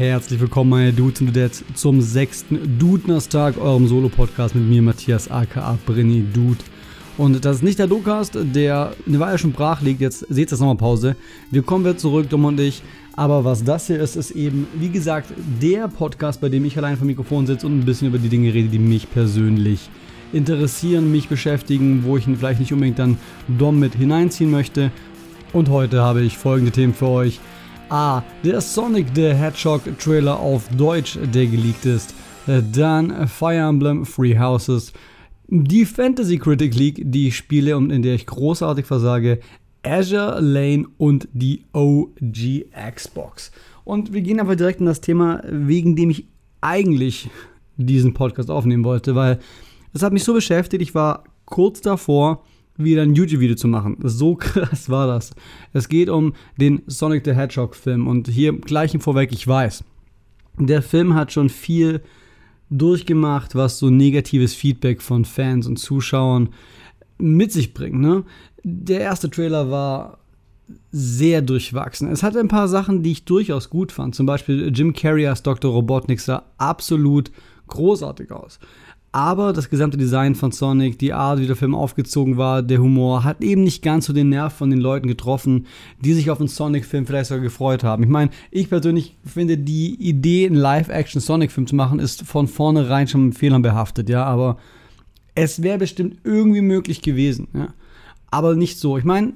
Herzlich willkommen, meine Dudes und Dudettes, zum sechsten Dudnerstag, eurem Solo-Podcast mit mir, Matthias aka Brinny Dude. Und das ist nicht der Docast, der eine Weile schon brach liegt. Jetzt seht ihr das nochmal Pause. Wir kommen wieder zurück, Dom und ich. Aber was das hier ist, ist eben, wie gesagt, der Podcast, bei dem ich allein vom Mikrofon sitze und ein bisschen über die Dinge rede, die mich persönlich interessieren, mich beschäftigen, wo ich ihn vielleicht nicht unbedingt dann Dom mit hineinziehen möchte. Und heute habe ich folgende Themen für euch. A. Der Sonic the Hedgehog Trailer auf Deutsch, der geleakt ist. Dann Fire Emblem Free Houses. Die Fantasy Critic League, die ich spiele und in der ich großartig versage. Azure Lane und die OG Xbox. Und wir gehen aber direkt in das Thema, wegen dem ich eigentlich diesen Podcast aufnehmen wollte, weil es hat mich so beschäftigt, ich war kurz davor, wieder ein YouTube-Video zu machen. So krass war das. Es geht um den Sonic the Hedgehog-Film und hier gleich im Vorweg, ich weiß, der Film hat schon viel durchgemacht, was so negatives Feedback von Fans und Zuschauern mit sich bringt. Ne? Der erste Trailer war sehr durchwachsen. Es hatte ein paar Sachen, die ich durchaus gut fand. Zum Beispiel Jim Carrey als Dr. Robotnik sah absolut großartig aus. Aber das gesamte Design von Sonic, die Art, wie der Film aufgezogen war, der Humor, hat eben nicht ganz so den Nerv von den Leuten getroffen, die sich auf einen Sonic-Film vielleicht sogar gefreut haben. Ich meine, ich persönlich finde, die Idee, einen Live-Action-Sonic-Film zu machen, ist von vornherein schon mit Fehlern behaftet, ja. Aber es wäre bestimmt irgendwie möglich gewesen, ja. Aber nicht so. Ich meine,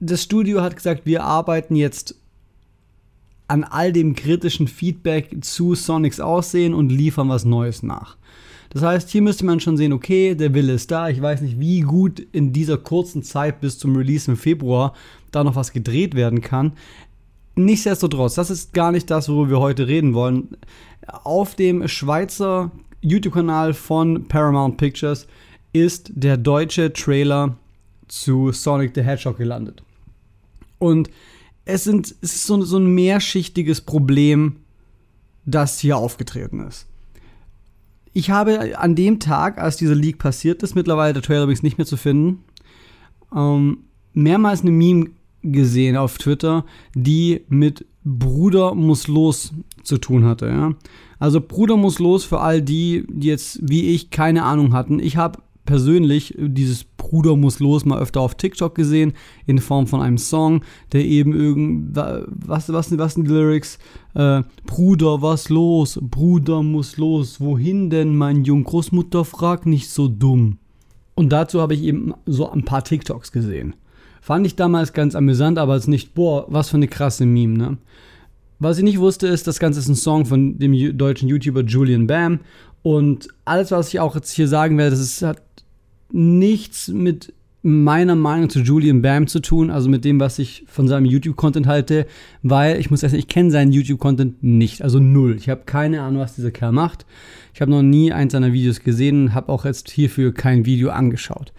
das Studio hat gesagt, wir arbeiten jetzt an all dem kritischen Feedback zu Sonics Aussehen und liefern was Neues nach. Das heißt, hier müsste man schon sehen, okay, der Wille ist da. Ich weiß nicht, wie gut in dieser kurzen Zeit bis zum Release im Februar da noch was gedreht werden kann. Nichtsdestotrotz, das ist gar nicht das, worüber wir heute reden wollen. Auf dem Schweizer YouTube-Kanal von Paramount Pictures ist der deutsche Trailer zu Sonic the Hedgehog gelandet. Und es, sind, es ist so, so ein mehrschichtiges Problem, das hier aufgetreten ist. Ich habe an dem Tag, als dieser Leak passiert ist, mittlerweile der Trailer übrigens nicht mehr zu finden, ähm, mehrmals eine Meme gesehen auf Twitter, die mit Bruder muss los zu tun hatte. Ja? Also Bruder muss los für all die, die jetzt wie ich keine Ahnung hatten. Ich habe persönlich dieses Bruder muss los mal öfter auf TikTok gesehen, in Form von einem Song, der eben irgend, was, was, was sind die Lyrics? Äh, Bruder, was los? Bruder muss los. Wohin denn, mein Jung? Großmutter fragt nicht so dumm. Und dazu habe ich eben so ein paar TikToks gesehen. Fand ich damals ganz amüsant, aber es nicht, boah, was für eine krasse Meme, ne? Was ich nicht wusste, ist, das Ganze ist ein Song von dem deutschen YouTuber Julian Bam. Und alles, was ich auch jetzt hier sagen werde, das ist, hat nichts mit meiner Meinung zu Julian Bam zu tun, also mit dem, was ich von seinem YouTube-Content halte, weil ich muss sagen, ich kenne seinen YouTube-Content nicht, also null. Ich habe keine Ahnung, was dieser Kerl macht. Ich habe noch nie eins seiner Videos gesehen, habe auch jetzt hierfür kein Video angeschaut.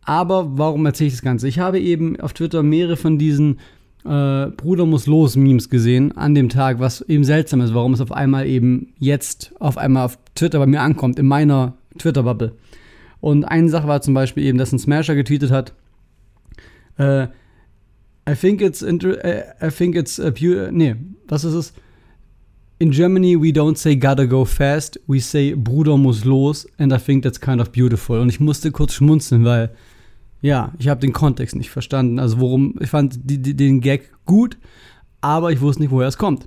Aber warum erzähle ich das Ganze? Ich habe eben auf Twitter mehrere von diesen äh, Bruder muss los Memes gesehen an dem Tag, was eben seltsam ist, warum es auf einmal eben jetzt auf einmal auf Twitter bei mir ankommt, in meiner Twitter-Bubble. Und eine Sache war zum Beispiel eben, dass ein Smasher getweetet hat, äh, I think it's, äh, I think it's, a pure, nee, was ist es? In Germany we don't say gotta go fast, we say Bruder muss los and I think that's kind of beautiful. Und ich musste kurz schmunzeln, weil, ja, ich habe den Kontext nicht verstanden. Also worum, ich fand die, die, den Gag gut, aber ich wusste nicht, woher es kommt.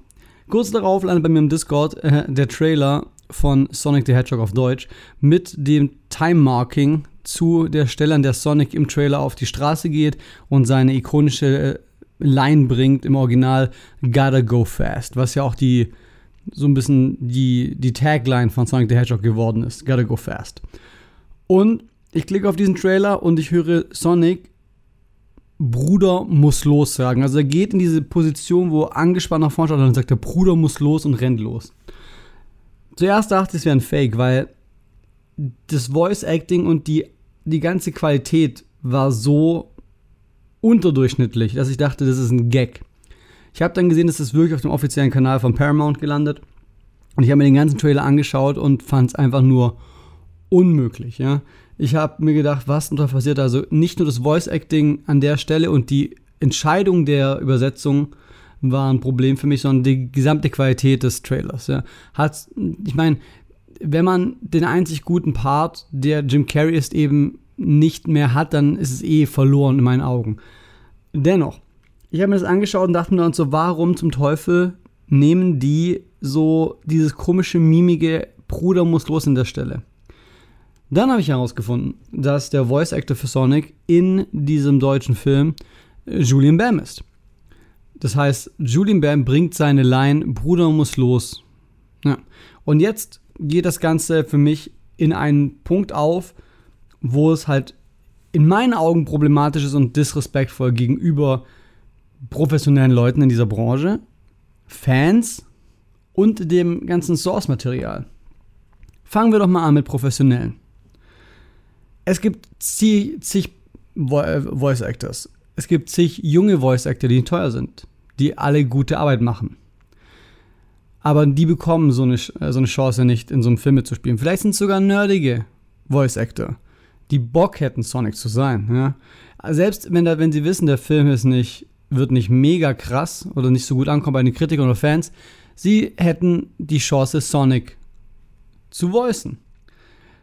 Kurz darauf landet bei mir im Discord äh, der Trailer von Sonic the Hedgehog auf Deutsch mit dem Time Marking zu der Stelle, an der Sonic im Trailer auf die Straße geht und seine ikonische äh, Line bringt im Original Gotta Go Fast, was ja auch die so ein bisschen die, die Tagline von Sonic the Hedgehog geworden ist. Gotta Go Fast. Und ich klicke auf diesen Trailer und ich höre Sonic Bruder muss los sagen. Also er geht in diese Position, wo er angespannt nach vorne schaut und dann sagt der Bruder muss los und rennt los. Zuerst dachte ich, es wäre ein Fake, weil das Voice Acting und die, die ganze Qualität war so unterdurchschnittlich, dass ich dachte, das ist ein Gag. Ich habe dann gesehen, dass das wirklich auf dem offiziellen Kanal von Paramount gelandet. Und ich habe mir den ganzen Trailer angeschaut und fand es einfach nur unmöglich. Ja? Ich habe mir gedacht, was da passiert? Also nicht nur das Voice Acting an der Stelle und die Entscheidung der Übersetzung war ein Problem für mich, sondern die gesamte Qualität des Trailers. Ja. Hat, ich meine, wenn man den einzig guten Part, der Jim Carrey ist, eben nicht mehr hat, dann ist es eh verloren in meinen Augen. Dennoch, ich habe mir das angeschaut und dachte mir dann so, warum zum Teufel nehmen die so dieses komische, mimige Bruder muss los in der Stelle? Dann habe ich herausgefunden, dass der Voice Actor für Sonic in diesem deutschen Film Julian Bam ist. Das heißt, Julian Bam bringt seine Line Bruder muss los. Ja. Und jetzt geht das Ganze für mich in einen Punkt auf, wo es halt in meinen Augen problematisch ist und disrespektvoll gegenüber professionellen Leuten in dieser Branche, Fans und dem ganzen Source-Material. Fangen wir doch mal an mit professionellen. Es gibt zig, zig äh, Voice Actors. Es gibt zig junge Voice Actor, die teuer sind, die alle gute Arbeit machen. Aber die bekommen so eine, äh, so eine Chance nicht, in so einem Film mitzuspielen. Vielleicht sind es sogar nerdige Voice Actor, die Bock hätten, Sonic zu sein. Ja? Selbst wenn, da, wenn sie wissen, der Film ist nicht, wird nicht mega krass oder nicht so gut ankommen bei den Kritikern oder Fans, sie hätten die Chance, Sonic zu voicen.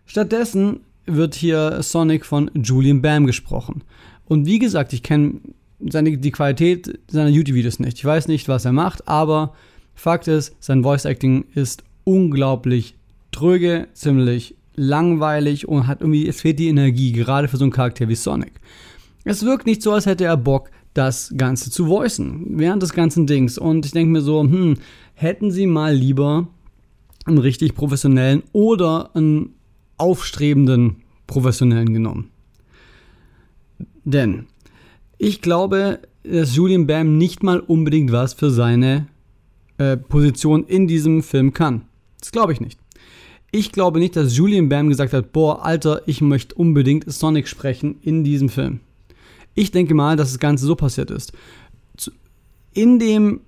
Stattdessen wird hier Sonic von Julian Bam gesprochen. Und wie gesagt, ich kenne die Qualität seiner YouTube-Videos nicht. Ich weiß nicht, was er macht, aber Fakt ist, sein Voice Acting ist unglaublich tröge, ziemlich langweilig und hat irgendwie, es fehlt die Energie, gerade für so einen Charakter wie Sonic. Es wirkt nicht so, als hätte er Bock, das Ganze zu voicen, während des ganzen Dings. Und ich denke mir so, hm, hätten sie mal lieber einen richtig professionellen oder einen aufstrebenden Professionellen genommen. Denn ich glaube, dass Julian Bam nicht mal unbedingt was für seine äh, Position in diesem Film kann. Das glaube ich nicht. Ich glaube nicht, dass Julian Bam gesagt hat, boah, Alter, ich möchte unbedingt Sonic sprechen in diesem Film. Ich denke mal, dass das Ganze so passiert ist. In dem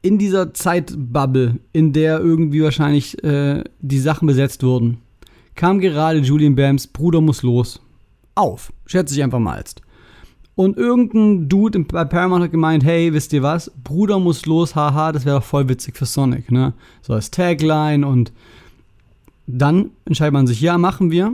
in dieser Zeitbubble, in der irgendwie wahrscheinlich äh, die Sachen besetzt wurden, kam gerade Julian Bams Bruder muss los auf. Schätze ich einfach mal jetzt. Und irgendein Dude bei Paramount hat gemeint, hey, wisst ihr was? Bruder muss los, haha, das wäre doch voll witzig für Sonic, ne? So als Tagline und dann entscheidet man sich, ja, machen wir.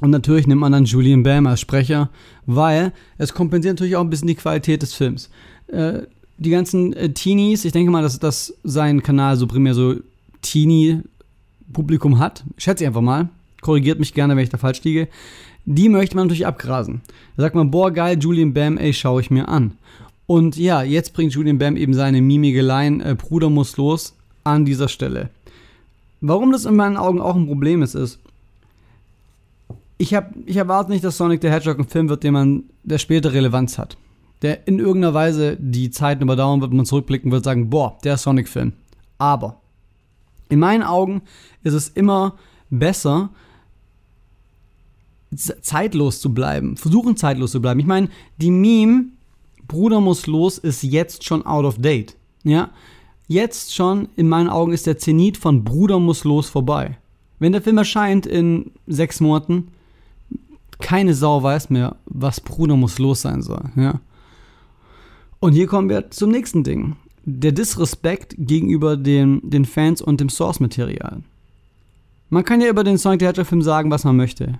Und natürlich nimmt man dann Julian Bam als Sprecher, weil es kompensiert natürlich auch ein bisschen die Qualität des Films. Äh, die ganzen äh, Teenies, ich denke mal, dass, dass sein Kanal so primär so Teenie-Publikum hat. Schätze ich einfach mal. Korrigiert mich gerne, wenn ich da falsch liege. Die möchte man natürlich abgrasen. Da sagt man, boah, geil, Julian Bam, ey, schaue ich mir an. Und ja, jetzt bringt Julian Bam eben seine mimige Line, äh, Bruder muss los, an dieser Stelle. Warum das in meinen Augen auch ein Problem ist, ist, ich, hab, ich erwarte nicht, dass Sonic the Hedgehog ein Film wird, der man, der später Relevanz hat. Der in irgendeiner Weise die Zeiten überdauern wird, man zurückblicken wird, sagen, boah, der Sonic-Film. Aber in meinen Augen ist es immer besser, zeitlos zu bleiben. Versuchen zeitlos zu bleiben. Ich meine, die Meme Bruder muss los ist jetzt schon out of date. Ja? Jetzt schon, in meinen Augen, ist der Zenit von Bruder muss los vorbei. Wenn der Film erscheint in sechs Monaten, keine Sau weiß mehr, was Bruder muss los sein soll. Ja? Und hier kommen wir zum nächsten Ding. Der Disrespekt gegenüber den, den Fans und dem Source-Material. Man kann ja über den Sonic the Hedgehog-Film sagen, was man möchte.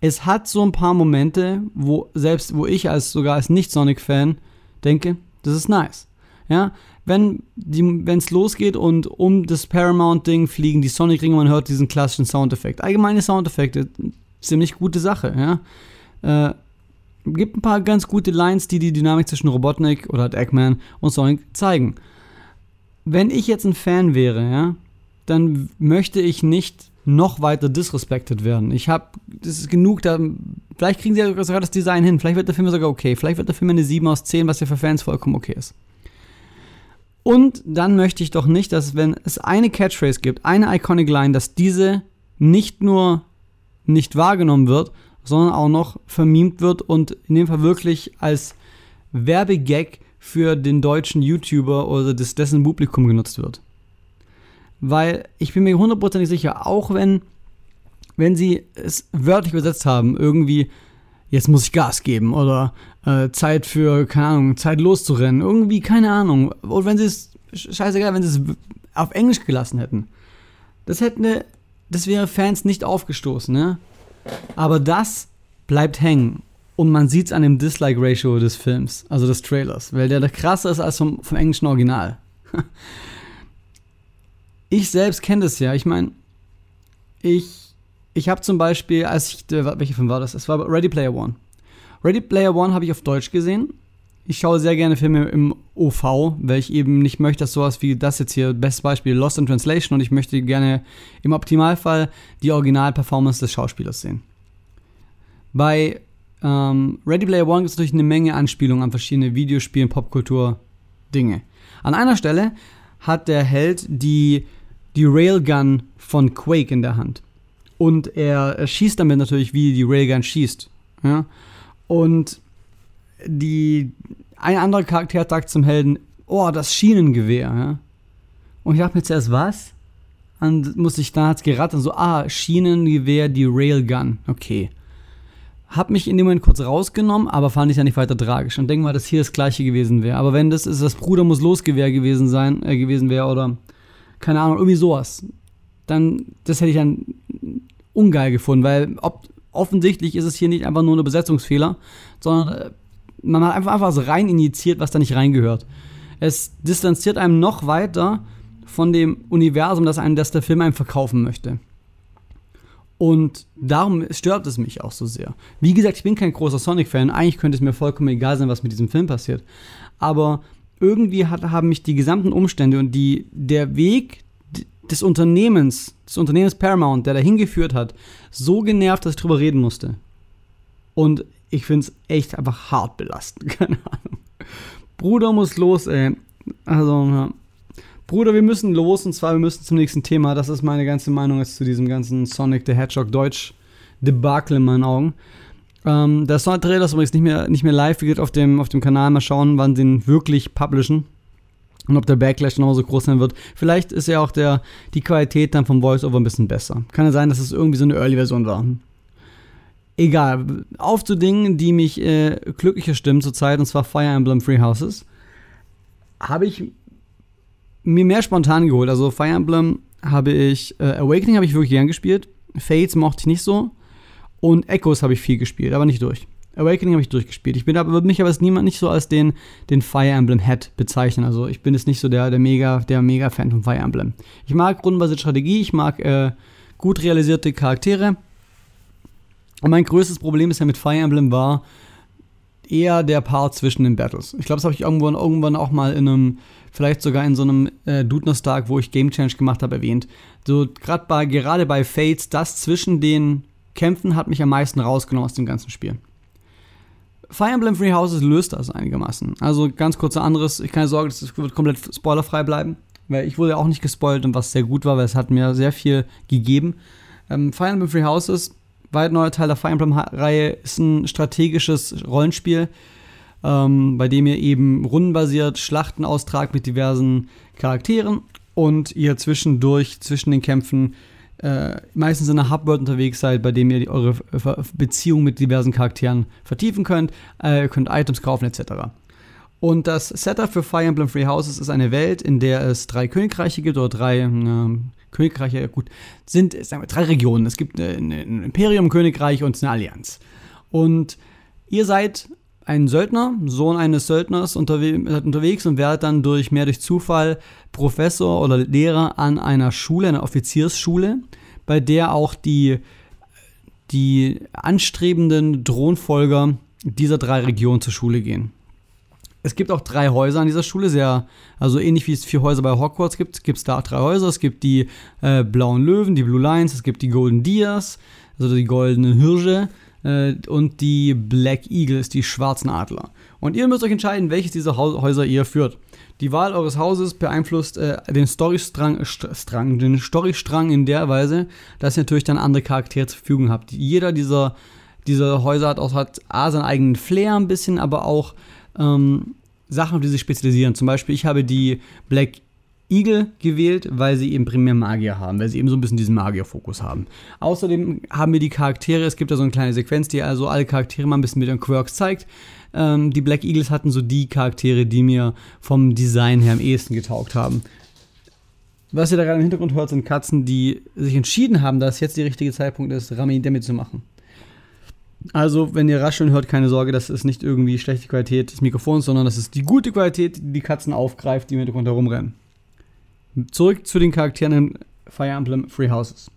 Es hat so ein paar Momente, wo selbst wo ich als sogar als Nicht-Sonic-Fan denke, das ist nice. Ja, wenn es losgeht und um das Paramount-Ding fliegen die Sonic-Ringe, man hört diesen klassischen Soundeffekt. Allgemeine Soundeffekte, ziemlich gute Sache, ja. Äh, gibt ein paar ganz gute Lines, die die Dynamik zwischen Robotnik oder halt Eggman und Sonic zeigen. Wenn ich jetzt ein Fan wäre, ja, dann möchte ich nicht noch weiter disrespected werden. Ich habe, das ist genug, da, vielleicht kriegen sie ja sogar das Design hin, vielleicht wird der Film sogar okay, vielleicht wird der Film eine 7 aus 10, was ja für Fans vollkommen okay ist. Und dann möchte ich doch nicht, dass wenn es eine Catchphrase gibt, eine Iconic Line, dass diese nicht nur nicht wahrgenommen wird, sondern auch noch vermiemt wird und in dem Fall wirklich als Werbegag für den deutschen YouTuber oder des, dessen Publikum genutzt wird. Weil ich bin mir hundertprozentig sicher, auch wenn, wenn sie es wörtlich übersetzt haben, irgendwie, jetzt muss ich Gas geben oder äh, Zeit für, keine Ahnung, Zeit loszurennen. Irgendwie, keine Ahnung. Und wenn sie es, scheißegal, wenn sie es auf Englisch gelassen hätten. Das hätte eine, das wäre Fans nicht aufgestoßen, ne? Aber das bleibt hängen. Und man sieht es an dem Dislike-Ratio des Films, also des Trailers, weil der da krasser ist als vom, vom englischen Original. ich selbst kenne das ja. Ich meine, ich, ich habe zum Beispiel, als ich, welcher Film war das? Es war Ready Player One. Ready Player One habe ich auf Deutsch gesehen. Ich schaue sehr gerne Filme im OV, weil ich eben nicht möchte, dass sowas wie das jetzt hier, bestes Beispiel, Lost in Translation, und ich möchte gerne im Optimalfall die Original-Performance des Schauspielers sehen. Bei ähm, Ready Player One gibt es natürlich eine Menge Anspielungen an verschiedene Videospielen, Popkultur, Dinge. An einer Stelle hat der Held die, die Railgun von Quake in der Hand. Und er, schießt damit natürlich, wie die Railgun schießt. Ja? Und die, ein anderer Charakter sagt zum Helden, oh, das Schienengewehr. Ja? Und ich dachte mir zuerst, was? Und muss ich, dann hat's geraten, so, ah, Schienengewehr, die Railgun. Okay. Hab mich in dem Moment kurz rausgenommen, aber fand ich ja nicht weiter tragisch. Und denke mal, dass hier das gleiche gewesen wäre. Aber wenn das ist, das Bruder muss losgewehr gewesen sein, äh, gewesen wäre, oder keine Ahnung, irgendwie sowas, dann, das hätte ich dann ungeil gefunden, weil ob, offensichtlich ist es hier nicht einfach nur ein Besetzungsfehler, sondern äh, man hat einfach, einfach was rein injiziert, was da nicht reingehört. Es distanziert einem noch weiter von dem Universum, das, einem, das der Film einem verkaufen möchte. Und darum stört es mich auch so sehr. Wie gesagt, ich bin kein großer Sonic-Fan. Eigentlich könnte es mir vollkommen egal sein, was mit diesem Film passiert. Aber irgendwie hat, haben mich die gesamten Umstände und die, der Weg des Unternehmens, des Unternehmens Paramount, der dahin geführt hat, so genervt, dass ich drüber reden musste. Und ich finde es echt einfach hart belastend. Keine Ahnung. Bruder muss los, ey. Also, ja. Bruder, wir müssen los und zwar wir müssen zum nächsten Thema. Das ist meine ganze Meinung jetzt zu diesem ganzen Sonic the Hedgehog Deutsch Debakel in meinen Augen. Ähm, der Sonic-Trailer ist übrigens nicht mehr, nicht mehr live, geht auf dem, auf dem Kanal. Mal schauen, wann sie ihn wirklich publishen. Und ob der Backlash genauso groß sein wird. Vielleicht ist ja auch der, die Qualität dann vom Voice-Over ein bisschen besser. Kann ja sein, dass es irgendwie so eine Early-Version war. Egal. Auf zu Dingen, die mich äh, glücklicher stimmen zurzeit, und zwar Fire Emblem Free Houses. Habe ich mir mehr spontan geholt. Also Fire Emblem habe ich, äh, Awakening habe ich wirklich gern gespielt. Fates mochte ich nicht so. Und Echoes habe ich viel gespielt, aber nicht durch. Awakening habe ich durchgespielt. Ich bin aber, mich aber als niemand nicht so als den, den Fire Emblem Head bezeichnen. Also ich bin jetzt nicht so der, der mega, der mega Fan von Fire Emblem. Ich mag rundenbasierte Strategie, ich mag äh, gut realisierte Charaktere. Und mein größtes Problem bisher mit Fire Emblem war eher der Part zwischen den Battles. Ich glaube, das habe ich irgendwann, irgendwann auch mal in einem vielleicht sogar in so einem äh, Dudner-Stark, wo ich Game Change gemacht habe, erwähnt. So gerade bei, gerade bei Fates, das zwischen den Kämpfen hat mich am meisten rausgenommen aus dem ganzen Spiel. Fire Emblem Free Houses löst das einigermaßen. Also ganz kurz anderes, ich keine Sorge, das wird komplett spoilerfrei bleiben, weil ich wurde auch nicht gespoilt und was sehr gut war, weil es hat mir sehr viel gegeben. Ähm, Fire Emblem Free Houses, weit neuer Teil der Fire Emblem-Reihe, ist ein strategisches Rollenspiel, ähm, bei dem ihr eben rundenbasiert Schlachten austragt mit diversen Charakteren und ihr zwischendurch, zwischen den Kämpfen, äh, meistens in einer Hubworld unterwegs seid, bei dem ihr eure Beziehung mit diversen Charakteren vertiefen könnt, äh, ihr könnt Items kaufen etc. Und das Setup für Fire Emblem Free Houses ist eine Welt, in der es drei Königreiche gibt oder drei äh, Königreiche, gut, sind sagen wir, drei Regionen. Es gibt ein Imperium, Königreich und eine Allianz. Und ihr seid ein Söldner, Sohn eines Söldners unterwe unterwegs und werdet dann durch mehr durch Zufall Professor oder Lehrer an einer Schule, einer Offiziersschule, bei der auch die, die anstrebenden Thronfolger dieser drei Regionen zur Schule gehen. Es gibt auch drei Häuser an dieser Schule, sehr, also ähnlich wie es vier Häuser bei Hogwarts gibt, gibt es da drei Häuser. Es gibt die äh, blauen Löwen, die Blue Lions, es gibt die Golden Deers, also die goldenen Hirsche, und die Black Eagles, die schwarzen Adler. Und ihr müsst euch entscheiden, welches dieser Häuser ihr führt. Die Wahl eures Hauses beeinflusst äh, den Storystrang, Strang, den Storystrang in der Weise, dass ihr natürlich dann andere Charaktere zur Verfügung habt. Jeder dieser, dieser Häuser hat auch hat A, seinen eigenen Flair ein bisschen, aber auch ähm, Sachen, auf die sich spezialisieren. Zum Beispiel, ich habe die Black Eagle gewählt, weil sie eben primär Magier haben, weil sie eben so ein bisschen diesen Magier-Fokus haben. Außerdem haben wir die Charaktere, es gibt da so eine kleine Sequenz, die also alle Charaktere mal ein bisschen mit den Quirks zeigt. Ähm, die Black Eagles hatten so die Charaktere, die mir vom Design her am ehesten getaugt haben. Was ihr da gerade im Hintergrund hört, sind Katzen, die sich entschieden haben, dass jetzt der richtige Zeitpunkt ist, Rami Demi zu machen. Also, wenn ihr rascheln hört, keine Sorge, das ist nicht irgendwie schlechte Qualität des Mikrofons, sondern das ist die gute Qualität, die die Katzen aufgreift, die im Hintergrund herumrennen. Zurück zu den Charakteren in Fire Emblem Free Houses.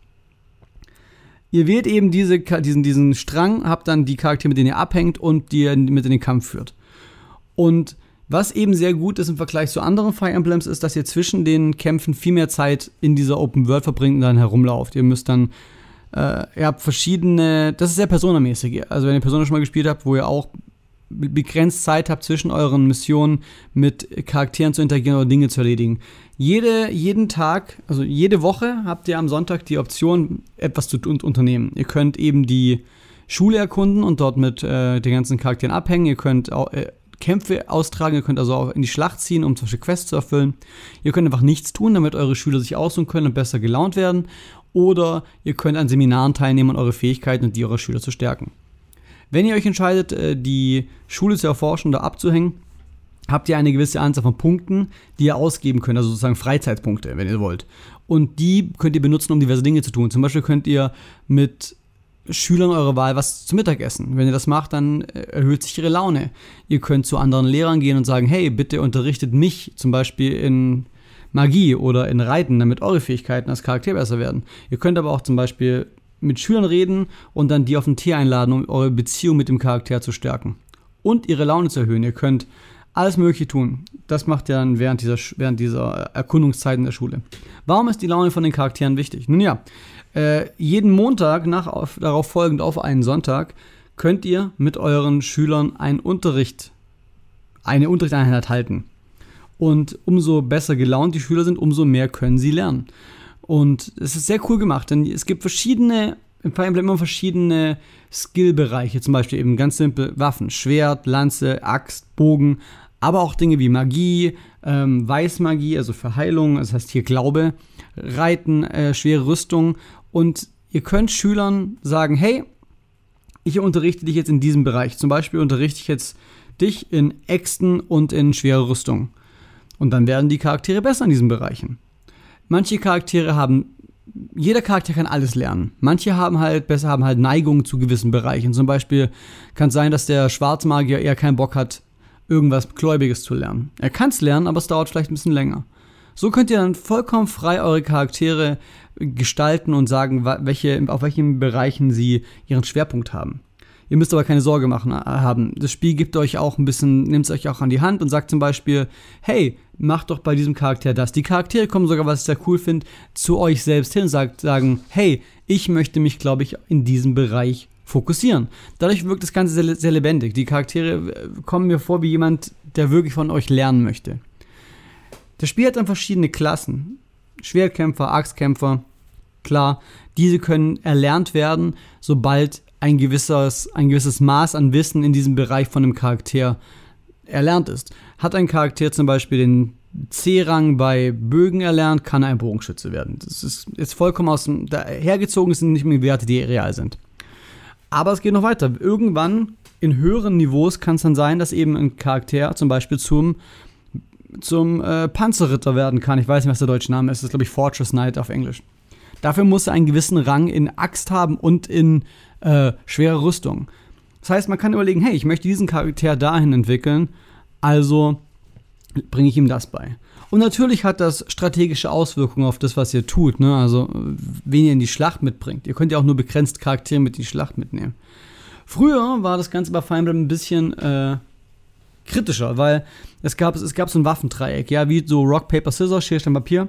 Ihr wählt eben diese, diesen, diesen Strang, habt dann die Charaktere, mit denen ihr abhängt und die ihr mit in den Kampf führt. Und was eben sehr gut ist im Vergleich zu anderen Fire Emblems, ist, dass ihr zwischen den Kämpfen viel mehr Zeit in dieser Open World verbringt und dann herumlauft. Ihr müsst dann, äh, ihr habt verschiedene, das ist sehr personamäßig. Also wenn ihr Persona schon mal gespielt habt, wo ihr auch begrenzt Zeit habt, zwischen euren Missionen mit Charakteren zu interagieren oder Dinge zu erledigen. Jede, jeden Tag, also jede Woche habt ihr am Sonntag die Option, etwas zu unternehmen. Ihr könnt eben die Schule erkunden und dort mit äh, den ganzen Charakteren abhängen. Ihr könnt auch, äh, Kämpfe austragen, ihr könnt also auch in die Schlacht ziehen, um zum Beispiel Quests zu erfüllen. Ihr könnt einfach nichts tun, damit eure Schüler sich ausruhen können und besser gelaunt werden. Oder ihr könnt an Seminaren teilnehmen und eure Fähigkeiten und die eurer Schüler zu stärken. Wenn ihr euch entscheidet, äh, die Schule zu erforschen oder abzuhängen, habt ihr eine gewisse Anzahl von Punkten, die ihr ausgeben könnt, also sozusagen Freizeitpunkte, wenn ihr wollt. Und die könnt ihr benutzen, um diverse Dinge zu tun. Zum Beispiel könnt ihr mit Schülern eurer Wahl was zum Mittagessen. Wenn ihr das macht, dann äh, erhöht sich ihre Laune. Ihr könnt zu anderen Lehrern gehen und sagen, hey, bitte unterrichtet mich zum Beispiel in Magie oder in Reiten, damit eure Fähigkeiten als Charakter besser werden. Ihr könnt aber auch zum Beispiel mit Schülern reden und dann die auf den Tee einladen, um eure Beziehung mit dem Charakter zu stärken. Und ihre Laune zu erhöhen. Ihr könnt alles Mögliche tun. Das macht ihr dann während dieser, während dieser Erkundungszeit in der Schule. Warum ist die Laune von den Charakteren wichtig? Nun ja, äh, jeden Montag nach, auf, darauf folgend auf einen Sonntag könnt ihr mit euren Schülern einen Unterricht, eine Unterrichtseinheit halten. Und umso besser gelaunt die Schüler sind, umso mehr können sie lernen. Und es ist sehr cool gemacht, denn es gibt verschiedene, im Fire Emblem immer verschiedene Skillbereiche, zum Beispiel eben ganz simpel Waffen, Schwert, Lanze, Axt, Bogen, aber auch Dinge wie Magie, ähm, Weißmagie, also für Heilung, das heißt hier Glaube, Reiten, äh, schwere Rüstung und ihr könnt Schülern sagen, hey, ich unterrichte dich jetzt in diesem Bereich. Zum Beispiel unterrichte ich jetzt dich in Äxten und in schwere Rüstung. Und dann werden die Charaktere besser in diesen Bereichen. Manche Charaktere haben, jeder Charakter kann alles lernen. Manche haben halt besser, haben halt Neigungen zu gewissen Bereichen. Zum Beispiel kann es sein, dass der Schwarzmagier eher keinen Bock hat, irgendwas Gläubiges zu lernen. Er kann es lernen, aber es dauert vielleicht ein bisschen länger. So könnt ihr dann vollkommen frei eure Charaktere gestalten und sagen, welche, auf welchen Bereichen sie ihren Schwerpunkt haben. Ihr müsst aber keine Sorge machen, äh, haben. Das Spiel gibt euch auch ein bisschen, nimmt es euch auch an die Hand und sagt zum Beispiel, hey, macht doch bei diesem Charakter das. Die Charaktere kommen sogar, was ich sehr cool finde, zu euch selbst hin und sagt, sagen, hey, ich möchte mich, glaube ich, in diesem Bereich fokussieren. Dadurch wirkt das Ganze sehr, sehr lebendig. Die Charaktere äh, kommen mir vor wie jemand, der wirklich von euch lernen möchte. Das Spiel hat dann verschiedene Klassen. Schwertkämpfer, Axtkämpfer, klar, diese können erlernt werden, sobald ein gewisses, ein gewisses Maß an Wissen in diesem Bereich von einem Charakter erlernt ist. Hat ein Charakter zum Beispiel den C-Rang bei Bögen erlernt, kann er ein Bogenschütze werden. Das ist jetzt vollkommen aus dem, dahergezogen sind nicht mehr Werte, die real sind. Aber es geht noch weiter. Irgendwann in höheren Niveaus kann es dann sein, dass eben ein Charakter zum Beispiel zum, zum äh, Panzerritter werden kann. Ich weiß nicht, was der deutsche Name ist. Das ist, glaube ich, Fortress Knight auf Englisch. Dafür muss er einen gewissen Rang in Axt haben und in äh, schwere Rüstung. Das heißt, man kann überlegen, hey, ich möchte diesen Charakter dahin entwickeln, also bringe ich ihm das bei. Und natürlich hat das strategische Auswirkungen auf das, was ihr tut. Ne? Also, wen ihr in die Schlacht mitbringt. Ihr könnt ja auch nur begrenzt Charaktere mit in die Schlacht mitnehmen. Früher war das Ganze bei Fire Emblem ein bisschen äh, kritischer, weil es gab, es gab so ein Waffendreieck, ja, wie so Rock, Paper, Scissors, Schere, Stein, Papier,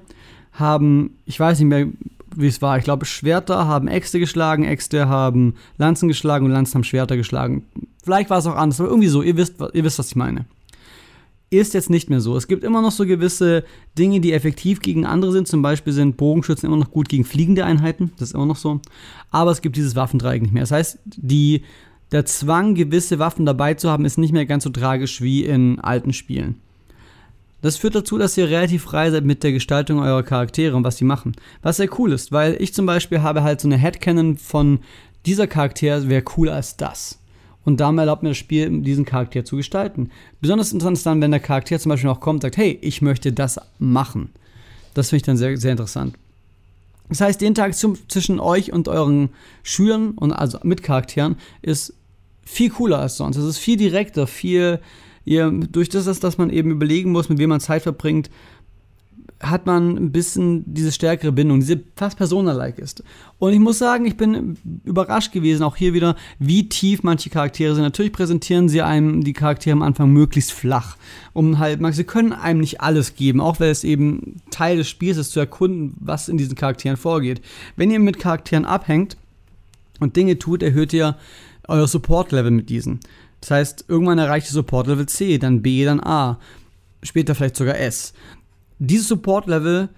haben, ich weiß nicht mehr, wie es war. Ich glaube, Schwerter haben Äxte geschlagen, Äxte haben Lanzen geschlagen und Lanzen haben Schwerter geschlagen. Vielleicht war es auch anders, aber irgendwie so. Ihr wisst, ihr wisst, was ich meine. Ist jetzt nicht mehr so. Es gibt immer noch so gewisse Dinge, die effektiv gegen andere sind. Zum Beispiel sind Bogenschützen immer noch gut gegen fliegende Einheiten. Das ist immer noch so. Aber es gibt dieses Waffendreieck nicht mehr. Das heißt, die, der Zwang, gewisse Waffen dabei zu haben, ist nicht mehr ganz so tragisch wie in alten Spielen. Das führt dazu, dass ihr relativ frei seid mit der Gestaltung eurer Charaktere und was sie machen. Was sehr cool ist, weil ich zum Beispiel habe halt so eine Headcanon von dieser Charakter wäre cooler als das. Und damit erlaubt mir das Spiel, diesen Charakter zu gestalten. Besonders interessant ist dann, wenn der Charakter zum Beispiel auch kommt und sagt, hey, ich möchte das machen. Das finde ich dann sehr, sehr interessant. Das heißt, die Interaktion zwischen euch und euren Schülern und also mit Charakteren ist viel cooler als sonst. Es ist viel direkter, viel ihr, durch das, dass man eben überlegen muss, mit wem man Zeit verbringt, hat man ein bisschen diese stärkere Bindung, diese fast Persona-like ist. Und ich muss sagen, ich bin überrascht gewesen, auch hier wieder, wie tief manche Charaktere sind. Natürlich präsentieren sie einem die Charaktere am Anfang möglichst flach, um halt, sie können einem nicht alles geben, auch weil es eben Teil des Spiels ist, zu erkunden, was in diesen Charakteren vorgeht. Wenn ihr mit Charakteren abhängt und Dinge tut, erhöht ihr euer Support-Level mit diesen. Das heißt, irgendwann erreicht ihr Support-Level C, dann B, dann A, später vielleicht sogar S dieses Support-Level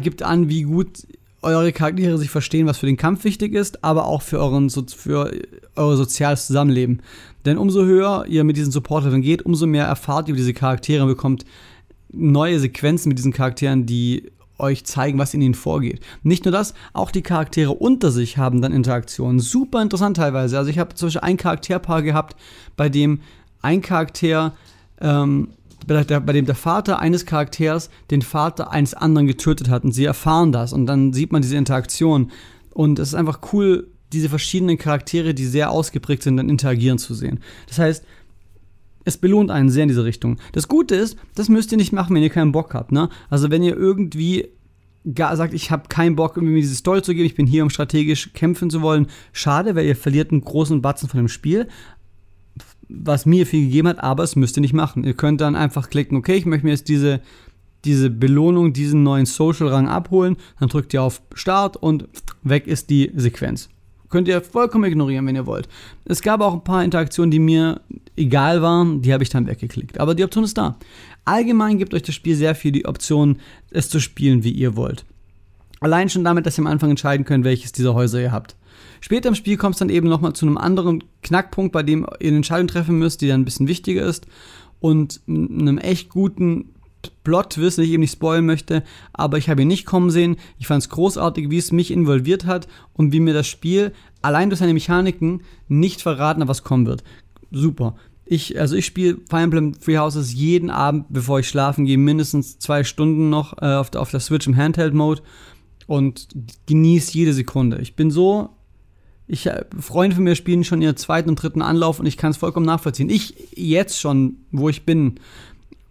gibt an, wie gut eure Charaktere sich verstehen, was für den Kampf wichtig ist, aber auch für, euren, für euer soziales Zusammenleben. Denn umso höher ihr mit diesen Support-Leveln geht, umso mehr erfahrt ihr über diese Charaktere und bekommt neue Sequenzen mit diesen Charakteren, die euch zeigen, was in ihnen vorgeht. Nicht nur das, auch die Charaktere unter sich haben dann Interaktionen. Super interessant teilweise. Also ich habe zum Beispiel ein Charakterpaar gehabt, bei dem ein Charakter ähm, bei, der, bei dem der Vater eines Charakters den Vater eines anderen getötet hat und sie erfahren das und dann sieht man diese Interaktion und es ist einfach cool, diese verschiedenen Charaktere, die sehr ausgeprägt sind, dann interagieren zu sehen. Das heißt, es belohnt einen sehr in diese Richtung. Das Gute ist, das müsst ihr nicht machen, wenn ihr keinen Bock habt. Ne? Also wenn ihr irgendwie sagt, ich habe keinen Bock, irgendwie diese Story zu geben, ich bin hier, um strategisch kämpfen zu wollen. Schade, weil ihr verliert einen großen Batzen von dem Spiel was mir viel gegeben hat, aber es müsst ihr nicht machen. Ihr könnt dann einfach klicken, okay, ich möchte mir jetzt diese, diese Belohnung, diesen neuen Social-Rang abholen. Dann drückt ihr auf Start und weg ist die Sequenz. Könnt ihr vollkommen ignorieren, wenn ihr wollt. Es gab auch ein paar Interaktionen, die mir egal waren, die habe ich dann weggeklickt. Aber die Option ist da. Allgemein gibt euch das Spiel sehr viel die Option, es zu spielen, wie ihr wollt. Allein schon damit, dass ihr am Anfang entscheiden könnt, welches dieser Häuser ihr habt. Später im Spiel kommt es dann eben nochmal zu einem anderen Knackpunkt, bei dem ihr eine Entscheidung treffen müsst, die dann ein bisschen wichtiger ist und einem echt guten Plot-Twist, den ich eben nicht spoilen möchte, aber ich habe ihn nicht kommen sehen. Ich fand es großartig, wie es mich involviert hat und wie mir das Spiel allein durch seine Mechaniken nicht verraten hat, was kommen wird. Super. Ich, also ich spiele Fire Emblem Free Houses jeden Abend, bevor ich schlafen gehe, mindestens zwei Stunden noch äh, auf, der, auf der Switch im Handheld-Mode und genieße jede Sekunde. Ich bin so ich, äh, Freunde von mir spielen schon ihren zweiten und dritten Anlauf und ich kann es vollkommen nachvollziehen. Ich jetzt schon, wo ich bin,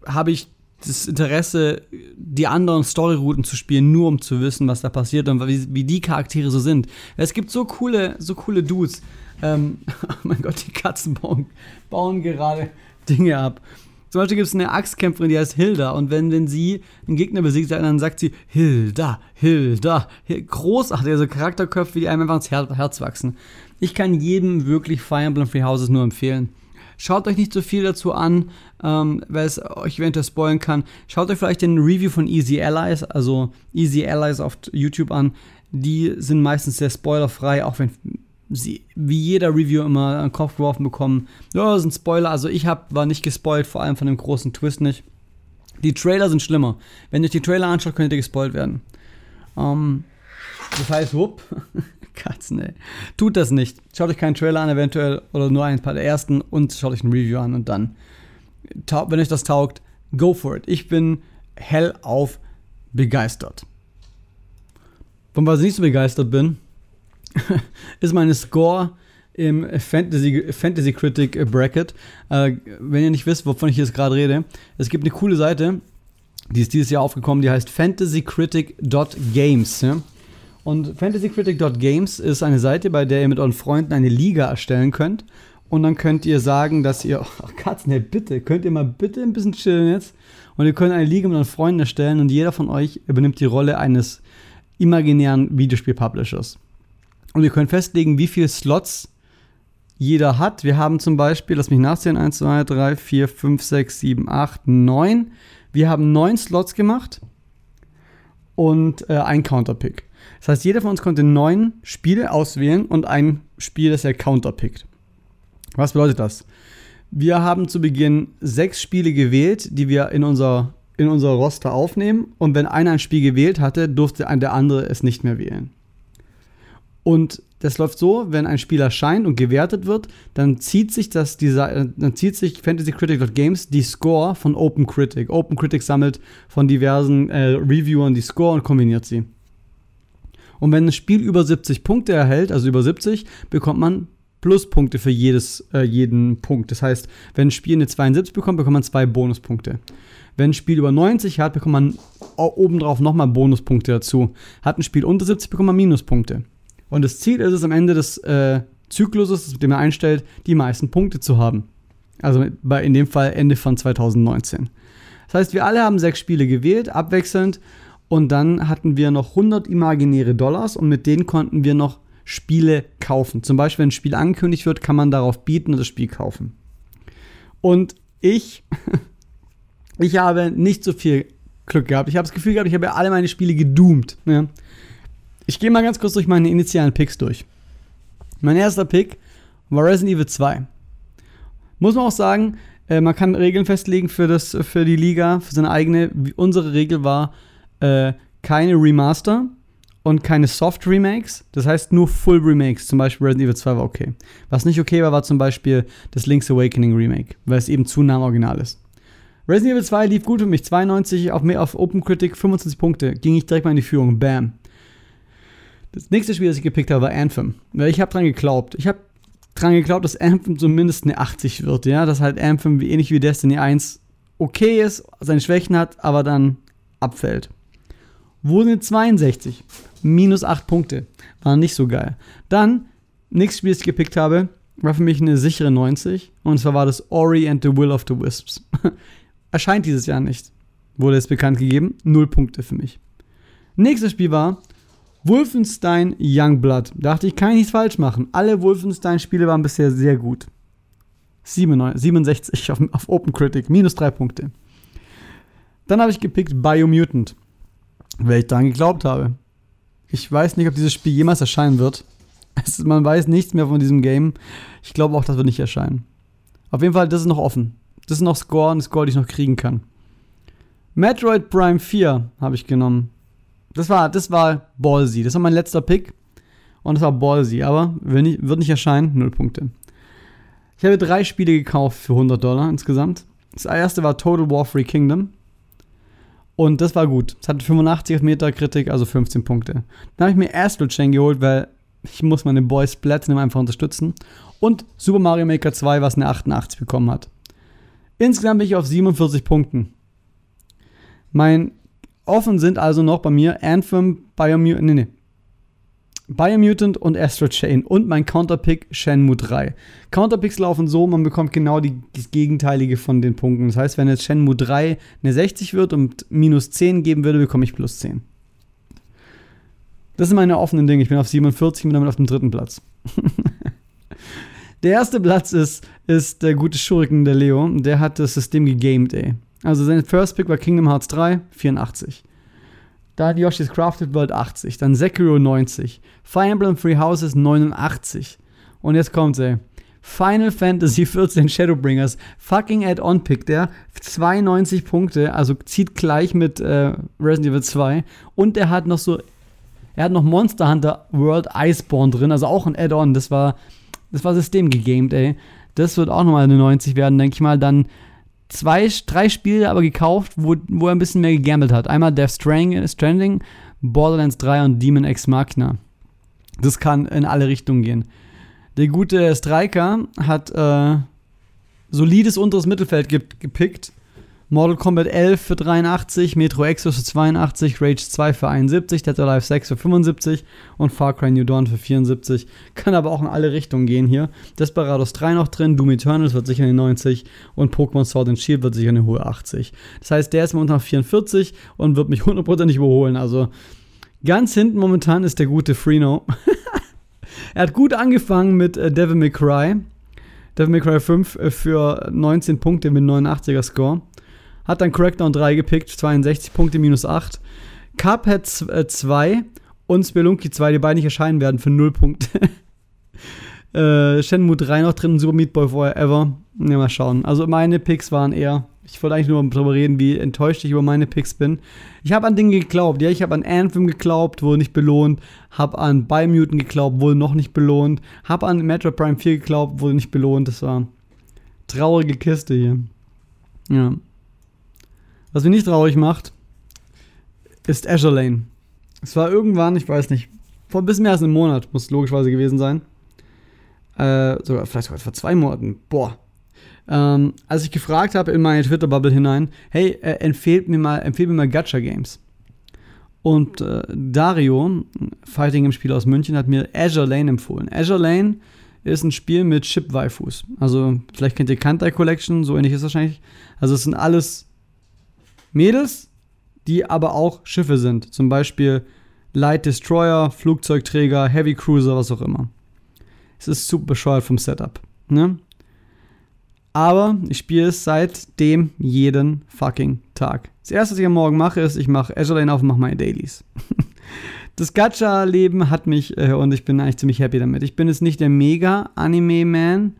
habe ich das Interesse, die anderen Storyrouten zu spielen, nur um zu wissen, was da passiert und wie, wie die Charaktere so sind. Es gibt so coole, so coole Dudes. Ähm, oh mein Gott, die Katzen bauen, bauen gerade Dinge ab. Zum Beispiel gibt es eine Axtkämpferin, die heißt Hilda. Und wenn, wenn sie einen Gegner besiegt, dann sagt sie Hilda, Hilda. Großartig, also Charakterköpfe, die einem einfach ins Herz wachsen. Ich kann jedem wirklich Fire Emblem Free Houses nur empfehlen. Schaut euch nicht so viel dazu an, ähm, weil es euch eventuell spoilen kann. Schaut euch vielleicht den Review von Easy Allies, also Easy Allies auf YouTube an. Die sind meistens sehr spoilerfrei, auch wenn sie wie jeder Review immer den Kopf geworfen bekommen. Ja, das sind Spoiler. Also ich hab, war nicht gespoilt, vor allem von dem großen Twist nicht. Die Trailer sind schlimmer. Wenn ihr euch die Trailer anschaut, könnt ihr gespoilt werden. Ähm, das heißt, wupp, Katzen, ey. Tut das nicht. Schaut euch keinen Trailer an, eventuell, oder nur ein paar der ersten und schaut euch ein Review an und dann, wenn euch das taugt, go for it. Ich bin hellauf begeistert. Von was ich nicht so begeistert bin, ist meine Score im Fantasy, Critic Bracket. Äh, wenn ihr nicht wisst, wovon ich jetzt gerade rede, es gibt eine coole Seite, die ist dieses Jahr aufgekommen, die heißt fantasycritic.games. Und fantasycritic.games ist eine Seite, bei der ihr mit euren Freunden eine Liga erstellen könnt. Und dann könnt ihr sagen, dass ihr, ach Katzen, hey, bitte, könnt ihr mal bitte ein bisschen chillen jetzt? Und ihr könnt eine Liga mit euren Freunden erstellen und jeder von euch übernimmt die Rolle eines imaginären Videospiel-Publishers. Und ihr könnt festlegen, wie viele Slots jeder hat. Wir haben zum Beispiel, lass mich nachzählen, 1, 2, 3, 4, 5, 6, 7, 8, 9. Wir haben neun Slots gemacht und äh, ein Counterpick. Das heißt, jeder von uns konnte neun Spiele auswählen und ein Spiel, das er counterpickt. Was bedeutet das? Wir haben zu Beginn sechs Spiele gewählt, die wir in unser, in unser Roster aufnehmen. Und wenn einer ein Spiel gewählt hatte, durfte der andere es nicht mehr wählen. Und das läuft so, wenn ein Spiel erscheint und gewertet wird, dann zieht sich das dieser, dann zieht sich Fantasy Critic Games die Score von Open Critic. Open Critic sammelt von diversen äh, Reviewern die Score und kombiniert sie. Und wenn ein Spiel über 70 Punkte erhält, also über 70, bekommt man Pluspunkte für jedes, äh, jeden Punkt. Das heißt, wenn ein Spiel eine 72 bekommt, bekommt man zwei Bonuspunkte. Wenn ein Spiel über 90 hat, bekommt man obendrauf nochmal Bonuspunkte dazu. Hat ein Spiel unter 70, bekommt man Minuspunkte. Und das Ziel ist es am Ende des äh, Zykluses, mit dem er einstellt, die meisten Punkte zu haben. Also bei, in dem Fall Ende von 2019. Das heißt, wir alle haben sechs Spiele gewählt, abwechselnd. Und dann hatten wir noch 100 imaginäre Dollars und mit denen konnten wir noch Spiele kaufen. Zum Beispiel, wenn ein Spiel angekündigt wird, kann man darauf bieten und das Spiel kaufen. Und ich, ich habe nicht so viel Glück gehabt. Ich habe das Gefühl gehabt, ich habe alle meine Spiele gedoomt. Ja. Ich gehe mal ganz kurz durch meine initialen Picks durch. Mein erster Pick war Resident Evil 2. Muss man auch sagen, äh, man kann Regeln festlegen für, das, für die Liga, für seine eigene. Unsere Regel war äh, keine Remaster und keine Soft Remakes. Das heißt nur Full Remakes. Zum Beispiel Resident Evil 2 war okay. Was nicht okay war, war zum Beispiel das Link's Awakening Remake, weil es eben zu nah am Original ist. Resident Evil 2 lief gut für mich. 92 auf, auf Open Critic, 25 Punkte. Ging ich direkt mal in die Führung. Bam. Das nächste Spiel, das ich gepickt habe, war Anthem. Weil ich habe dran geglaubt. Ich habe dran geglaubt, dass Anthem zumindest eine 80 wird, ja. Dass halt Anthem ähnlich wie Destiny 1 okay ist, seine Schwächen hat, aber dann abfällt. Wurde eine 62. Minus 8 Punkte. War nicht so geil. Dann, nächstes Spiel, das ich gepickt habe, war für mich eine sichere 90. Und zwar war das Ori and the Will of the Wisps. Erscheint dieses Jahr nicht. Wurde es bekannt gegeben. Null Punkte für mich. Nächstes Spiel war Wolfenstein Youngblood. Dachte ich, kann ich nichts falsch machen. Alle Wolfenstein-Spiele waren bisher sehr gut. 67 auf, auf Open Critic, minus 3 Punkte. Dann habe ich gepickt Biomutant, weil ich daran geglaubt habe. Ich weiß nicht, ob dieses Spiel jemals erscheinen wird. Es, man weiß nichts mehr von diesem Game. Ich glaube auch, das wird nicht erscheinen. Auf jeden Fall, das ist noch offen. Das ist noch Score, ein Score, den ich noch kriegen kann. Metroid Prime 4 habe ich genommen. Das war, das war ballsy. Das war mein letzter Pick. Und das war ballsy. Aber wird nicht, wird nicht erscheinen. Null Punkte. Ich habe drei Spiele gekauft für 100 Dollar insgesamt. Das erste war Total War Free Kingdom. Und das war gut. Es hatte 85 Meter Kritik, also 15 Punkte. Dann habe ich mir Astral Chain geholt, weil ich muss meine Boys Platinum einfach unterstützen. Und Super Mario Maker 2, was eine 88 bekommen hat. Insgesamt bin ich auf 47 Punkten. Mein Offen sind also noch bei mir Anthem, Biomutant, nee, nee. Biomutant und Astro Chain und mein Counterpick Shenmue 3. Counterpicks laufen so, man bekommt genau die, das Gegenteilige von den Punkten. Das heißt, wenn jetzt Shenmue 3 eine 60 wird und minus 10 geben würde, bekomme ich plus 10. Das sind meine offenen Dinge. Ich bin auf 47 und damit auf dem dritten Platz. der erste Platz ist, ist der gute Schurken, der Leo. Der hat das System gegamed, ey. Also sein First Pick war Kingdom Hearts 3, 84. Da hat Yoshi's Crafted World 80. Dann Sekiro 90. Fire Emblem Free Houses 89. Und jetzt kommt's, ey. Final Fantasy 14 Shadowbringers. Fucking Add-on Pick, der 92 Punkte, also zieht gleich mit äh, Resident Evil 2. Und er hat noch so, er hat noch Monster Hunter World Iceborne drin, also auch ein Add-on. Das war, das war System gegamed, ey. Das wird auch nochmal eine 90 werden, denke ich mal. Dann zwei, drei Spiele aber gekauft, wo, wo er ein bisschen mehr gegambelt hat. Einmal Death Stranding, Borderlands 3 und Demon X Machina. Das kann in alle Richtungen gehen. Der gute Striker hat äh, solides unteres Mittelfeld gepickt Mortal Kombat 11 für 83, Metro Exodus für 82, Rage 2 für 71, Dead Alive 6 für 75 und Far Cry New Dawn für 74. Kann aber auch in alle Richtungen gehen hier. Desperados 3 noch drin, Doom Eternals wird sicher eine 90 und Pokémon Sword and Shield wird sicher eine hohe 80. Das heißt, der ist momentan auf 44 und wird mich hundertprozentig überholen. Also ganz hinten momentan ist der gute Freeno. er hat gut angefangen mit äh, Devil May Cry. Devil May Cry 5 äh, für 19 Punkte mit 89er Score. Hat dann Crackdown 3 gepickt, 62 Punkte, minus 8. Cuphead 2 äh, und Spelunky 2, die beide nicht erscheinen werden, für 0 Punkte. Äh, Shenmue 3 noch drin, Super Meat Boy Forever. Ja, mal schauen. Also meine Picks waren eher, ich wollte eigentlich nur darüber reden, wie enttäuscht ich über meine Picks bin. Ich habe an Dinge geglaubt, ja, ich habe an Anthem geglaubt, wurde nicht belohnt, habe an Biomutant geglaubt, wurde noch nicht belohnt, habe an Metro Prime 4 geglaubt, wurde nicht belohnt. Das war traurige Kiste hier. Ja. Was mich nicht traurig macht, ist Azure Lane. Es war irgendwann, ich weiß nicht, vor ein bisschen mehr als einem Monat, muss logischerweise gewesen sein. Äh, sogar, vielleicht sogar vor zwei Monaten. Boah. Ähm, als ich gefragt habe in meine Twitter-Bubble hinein, hey, äh, empfehlt mir mal, empfehlt mir mal Gacha-Games. Und äh, Dario, Fighting im Spiel aus München, hat mir Azure Lane empfohlen. Azure Lane ist ein Spiel mit Chip-Waifus. Also, vielleicht kennt ihr Kantai Collection, so ähnlich ist es wahrscheinlich. Also, es sind alles Mädels, die aber auch Schiffe sind. Zum Beispiel Light Destroyer, Flugzeugträger, Heavy Cruiser, was auch immer. Es ist super bescheuert vom Setup. Ne? Aber ich spiele es seitdem jeden fucking Tag. Das erste, was ich am Morgen mache, ist, ich mache Azure Lane auf und mache meine Dailies. das Gacha-Leben hat mich äh, und ich bin eigentlich ziemlich happy damit. Ich bin jetzt nicht der Mega-Anime-Man,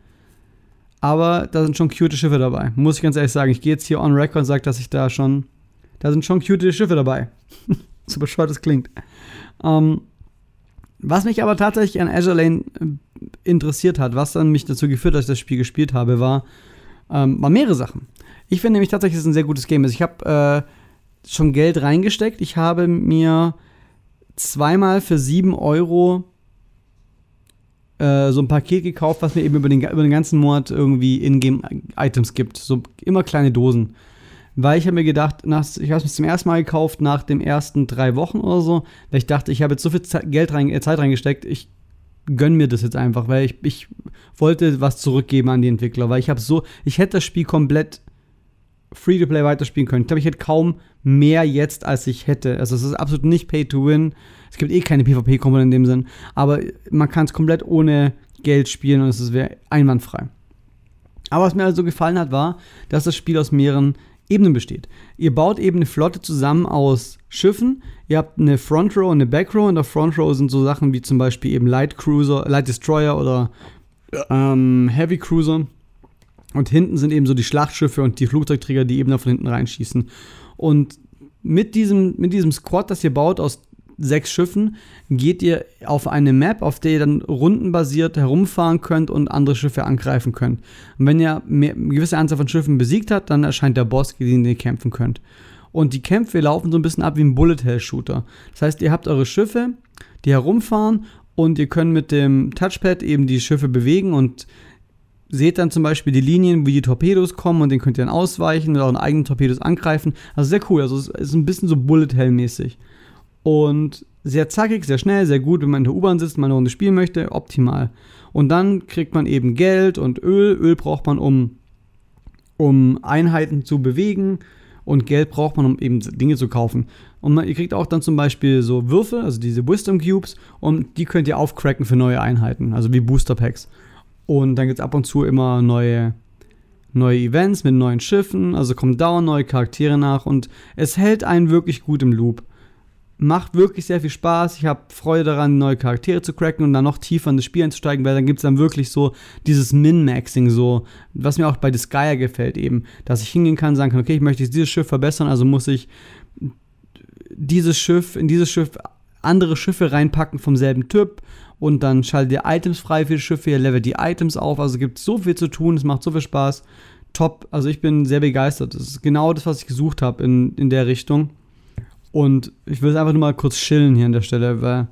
aber da sind schon cute Schiffe dabei. Muss ich ganz ehrlich sagen. Ich gehe jetzt hier on record und sage, dass ich da schon. Da sind schon cute Schiffe dabei. so bescheuert es klingt. Ähm, was mich aber tatsächlich an Azure Lane äh, interessiert hat, was dann mich dazu geführt hat, dass ich das Spiel gespielt habe, war, ähm, war mehrere Sachen. Ich finde nämlich tatsächlich, dass es ein sehr gutes Game ist. Ich habe äh, schon Geld reingesteckt. Ich habe mir zweimal für 7 Euro äh, so ein Paket gekauft, was mir eben über den, über den ganzen Monat irgendwie Ingame-Items gibt. So immer kleine Dosen weil ich habe mir gedacht, nach, ich habe es zum ersten Mal gekauft nach den ersten drei Wochen oder so, weil ich dachte, ich habe jetzt so viel Zeit, Geld rein, äh, Zeit reingesteckt, ich gönne mir das jetzt einfach, weil ich, ich wollte was zurückgeben an die Entwickler, weil ich habe so, ich hätte das Spiel komplett Free-to-Play weiterspielen können. Ich glaube, ich hätte kaum mehr jetzt, als ich hätte. Also es ist absolut nicht Pay-to-Win. Es gibt eh keine PvP-Komponente in dem Sinn, aber man kann es komplett ohne Geld spielen und es wäre einwandfrei. Aber was mir also gefallen hat, war, dass das Spiel aus mehreren Ebenen besteht. Ihr baut eben eine Flotte zusammen aus Schiffen. Ihr habt eine Front Row und eine Back Row. In der Front Row sind so Sachen wie zum Beispiel eben Light Cruiser, Light Destroyer oder ähm, Heavy Cruiser. Und hinten sind eben so die Schlachtschiffe und die Flugzeugträger, die eben da von hinten reinschießen. Und mit diesem, mit diesem Squad, das ihr baut aus sechs Schiffen geht ihr auf eine Map, auf der ihr dann rundenbasiert herumfahren könnt und andere Schiffe angreifen könnt. Und wenn ihr mehr, eine gewisse Anzahl von Schiffen besiegt habt, dann erscheint der Boss, gegen den ihr kämpfen könnt. Und die Kämpfe laufen so ein bisschen ab wie ein Bullet Hell Shooter. Das heißt, ihr habt eure Schiffe, die herumfahren und ihr könnt mit dem Touchpad eben die Schiffe bewegen und seht dann zum Beispiel die Linien, wie die Torpedos kommen und den könnt ihr dann ausweichen oder euren eigenen Torpedos angreifen. Also sehr cool. Also es ist ein bisschen so Bullet Hell mäßig. Und sehr zackig, sehr schnell, sehr gut, wenn man in der U-Bahn sitzt, mal eine Runde spielen möchte, optimal. Und dann kriegt man eben Geld und Öl. Öl braucht man, um, um Einheiten zu bewegen. Und Geld braucht man, um eben Dinge zu kaufen. Und man, ihr kriegt auch dann zum Beispiel so Würfel, also diese Wisdom Cubes, und die könnt ihr aufcracken für neue Einheiten, also wie Booster Packs. Und dann gibt es ab und zu immer neue, neue Events mit neuen Schiffen, also kommen dauernd neue Charaktere nach. Und es hält einen wirklich gut im Loop. Macht wirklich sehr viel Spaß. Ich habe Freude daran, neue Charaktere zu cracken und dann noch tiefer in das Spiel einzusteigen, weil dann gibt es dann wirklich so dieses Min-Maxing, so, was mir auch bei Disgaea gefällt eben, dass ich hingehen kann, sagen kann, okay, ich möchte dieses Schiff verbessern, also muss ich dieses Schiff, in dieses Schiff andere Schiffe reinpacken vom selben Typ und dann schaltet ihr Items frei für die Schiffe, ihr levelt die Items auf, also gibt so viel zu tun, es macht so viel Spaß. Top, also ich bin sehr begeistert. Das ist genau das, was ich gesucht habe in, in der Richtung. Und ich will es einfach nur mal kurz chillen hier an der Stelle, weil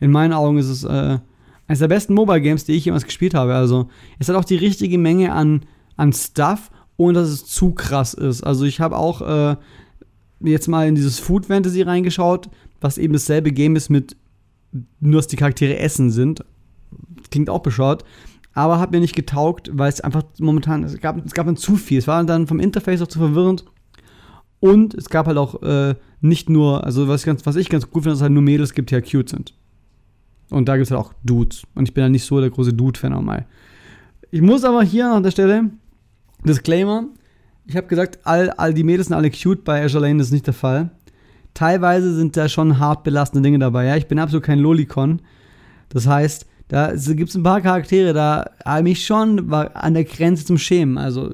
in meinen Augen ist es äh, eines der besten Mobile Games, die ich jemals gespielt habe. Also es hat auch die richtige Menge an, an Stuff, ohne dass es zu krass ist. Also ich habe auch äh, jetzt mal in dieses Food Fantasy reingeschaut, was eben dasselbe Game ist mit nur, dass die Charaktere essen sind. Klingt auch bescheuert. Aber hat mir nicht getaugt, weil es einfach momentan, es gab, es gab dann zu viel. Es war dann vom Interface auch zu verwirrend. Und es gab halt auch äh, nicht nur, also was ich, ganz, was ich ganz gut finde, dass es halt nur Mädels gibt, die halt cute sind. Und da gibt es halt auch Dudes. Und ich bin ja halt nicht so der große Dude-Fan auch mal. Ich muss aber hier an der Stelle, Disclaimer, ich habe gesagt, all, all die Mädels sind alle cute, bei Azure Lane ist nicht der Fall. Teilweise sind da schon hart belastende Dinge dabei. Ja, ich bin absolut kein Lolicon. Das heißt, Da gibt es ein paar Charaktere, da habe ich schon war an der Grenze zum Schämen. Also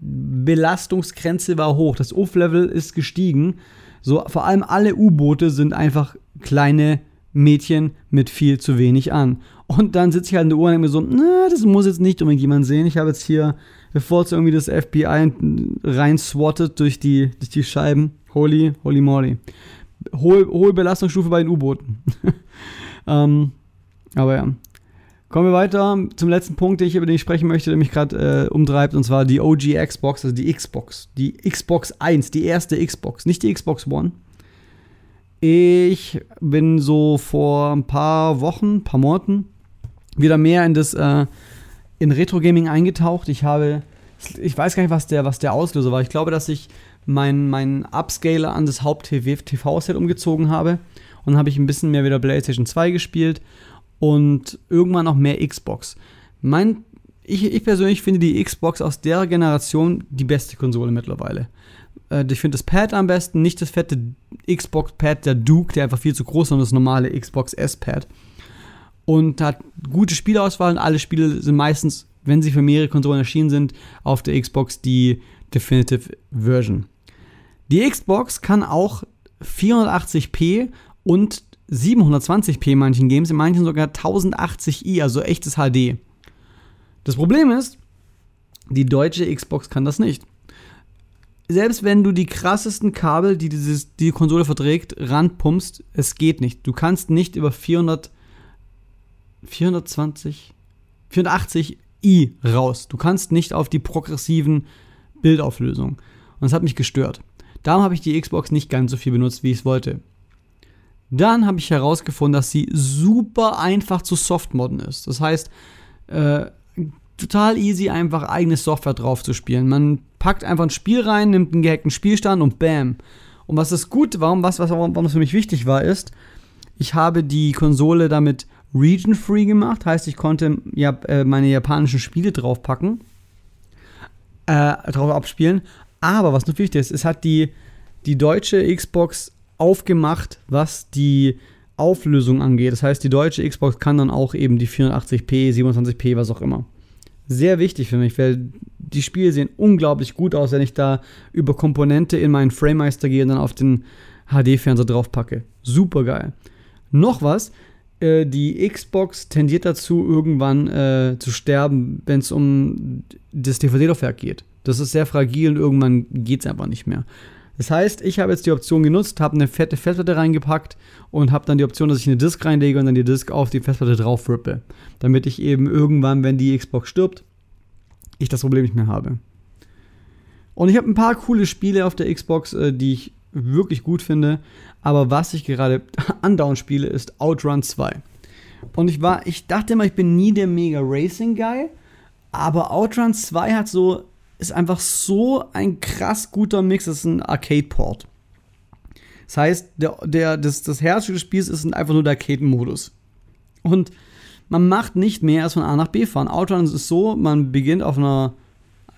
Belastungsgrenze war hoch. Das Uff-Level ist gestiegen. So, vor allem alle U-Boote sind einfach kleine Mädchen mit viel zu wenig an. Und dann sitze ich halt in der Uhr und denke mir so, na, das muss jetzt nicht unbedingt jemand sehen. Ich habe jetzt hier, bevor es irgendwie das FBI rein swattet durch die, durch die Scheiben. Holy, holy moly. Hohe, hohe Belastungsstufe bei den U-Booten. ähm, aber ja. Kommen wir weiter zum letzten Punkt, den ich, über den ich sprechen möchte, der mich gerade äh, umtreibt, und zwar die OG Xbox, also die Xbox. Die Xbox 1, die erste Xbox, nicht die Xbox One. Ich bin so vor ein paar Wochen, paar Monaten wieder mehr in das äh, in Retro Gaming eingetaucht. Ich habe, ich weiß gar nicht, was der, was der Auslöser war. Ich glaube, dass ich meinen mein Upscaler an das Haupt-TV-Set umgezogen habe und habe ich ein bisschen mehr wieder PlayStation 2 gespielt und irgendwann auch mehr Xbox. Mein, ich, ich persönlich finde die Xbox aus der Generation die beste Konsole mittlerweile. Äh, ich finde das Pad am besten, nicht das fette Xbox-Pad der Duke, der einfach viel zu groß ist, sondern das normale Xbox S-Pad. Und hat gute Spielauswahl und alle Spiele sind meistens, wenn sie für mehrere Konsolen erschienen sind, auf der Xbox die Definitive Version. Die Xbox kann auch 480p und 720p in manchen Games, in manchen sogar 1080i, also echtes HD. Das Problem ist, die deutsche Xbox kann das nicht. Selbst wenn du die krassesten Kabel, die dieses, die Konsole verträgt, ranpumpst, es geht nicht. Du kannst nicht über 400, 420, 480i raus. Du kannst nicht auf die progressiven Bildauflösungen. Und das hat mich gestört. Darum habe ich die Xbox nicht ganz so viel benutzt, wie ich es wollte. Dann habe ich herausgefunden, dass sie super einfach zu softmodden ist. Das heißt, äh, total easy, einfach eigene Software drauf zu spielen. Man packt einfach ein Spiel rein, nimmt einen gehackten Spielstand und bam. Und was ist gut, warum, was, was, warum das für mich wichtig war, ist, ich habe die Konsole damit region-free gemacht. Heißt, ich konnte ja, äh, meine japanischen Spiele draufpacken, äh, drauf abspielen. Aber was noch wichtig ist, es hat die, die deutsche Xbox aufgemacht, was die Auflösung angeht. Das heißt, die deutsche Xbox kann dann auch eben die 480p, 27p, was auch immer. Sehr wichtig für mich, weil die Spiele sehen unglaublich gut aus, wenn ich da über Komponente in meinen Framemeister gehe und dann auf den HD-Fernseher draufpacke. Super geil. Noch was, äh, die Xbox tendiert dazu, irgendwann äh, zu sterben, wenn es um das DVD-Laufwerk geht. Das ist sehr fragil und irgendwann geht es einfach nicht mehr. Das heißt, ich habe jetzt die Option genutzt, habe eine fette Festplatte reingepackt und habe dann die Option, dass ich eine Disk reinlege und dann die Disk auf die Festplatte drauf rippe. Damit ich eben irgendwann, wenn die Xbox stirbt, ich das Problem nicht mehr habe. Und ich habe ein paar coole Spiele auf der Xbox, äh, die ich wirklich gut finde. Aber was ich gerade andauernd spiele, ist Outrun 2. Und ich war, ich dachte immer, ich bin nie der mega Racing Guy. Aber Outrun 2 hat so ist einfach so ein krass guter Mix. Das ist ein Arcade-Port. Das heißt, der, der, das, das Herzstück des Spiels ist einfach nur der Arcade-Modus. Und man macht nicht mehr als von A nach B fahren. Outrun ist so, man beginnt auf einer,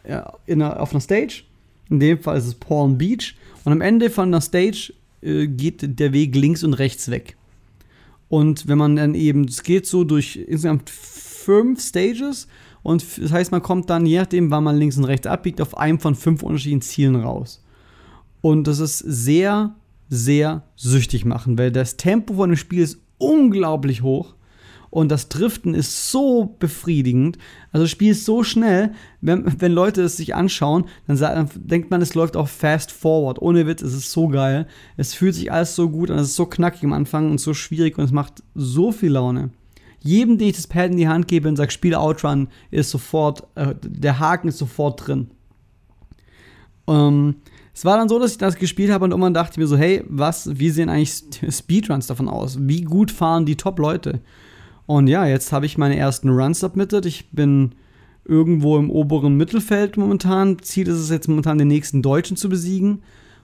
ja, einer, auf einer Stage. In dem Fall ist es Palm Beach. Und am Ende von der Stage äh, geht der Weg links und rechts weg. Und wenn man dann eben, es geht so durch insgesamt fünf Stages und das heißt, man kommt dann, je nachdem, wann man links und rechts abbiegt, auf einem von fünf unterschiedlichen Zielen raus. Und das ist sehr, sehr süchtig machen, weil das Tempo von dem Spiel ist unglaublich hoch. Und das Driften ist so befriedigend. Also das Spiel ist so schnell, wenn, wenn Leute es sich anschauen, dann, dann denkt man, es läuft auch fast forward. Ohne Witz, es ist so geil. Es fühlt sich alles so gut an, es ist so knackig am Anfang und so schwierig und es macht so viel Laune jedem, den ich das Pad in die Hand gebe und sage, spiele Outrun, ist sofort, äh, der Haken ist sofort drin. Ähm, es war dann so, dass ich das gespielt habe und irgendwann dachte ich mir so, hey, was, wie sehen eigentlich Speedruns davon aus? Wie gut fahren die Top-Leute? Und ja, jetzt habe ich meine ersten Runs submitted. Ich bin irgendwo im oberen Mittelfeld momentan. Ziel ist es jetzt momentan, den nächsten Deutschen zu besiegen.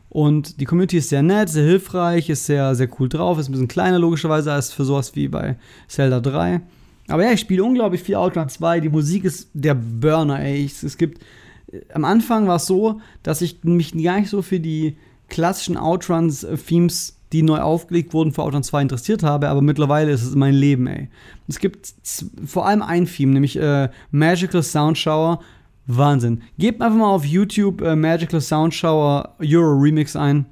Und die Community ist sehr nett, sehr hilfreich, ist sehr, sehr cool drauf, ist ein bisschen kleiner logischerweise als für sowas wie bei Zelda 3. Aber ja, ich spiele unglaublich viel Outrun 2. Die Musik ist der Burner, ey. Ich, es gibt. Am Anfang war es so, dass ich mich gar nicht so für die klassischen Outruns-Themes die neu aufgelegt wurden für Outrun 2 interessiert habe, aber mittlerweile ist es mein Leben, ey. Es gibt vor allem ein Theme, nämlich äh, Magical Sound Shower. Wahnsinn. Gebt einfach mal auf YouTube äh, Magical Sound Shower Euro Remix ein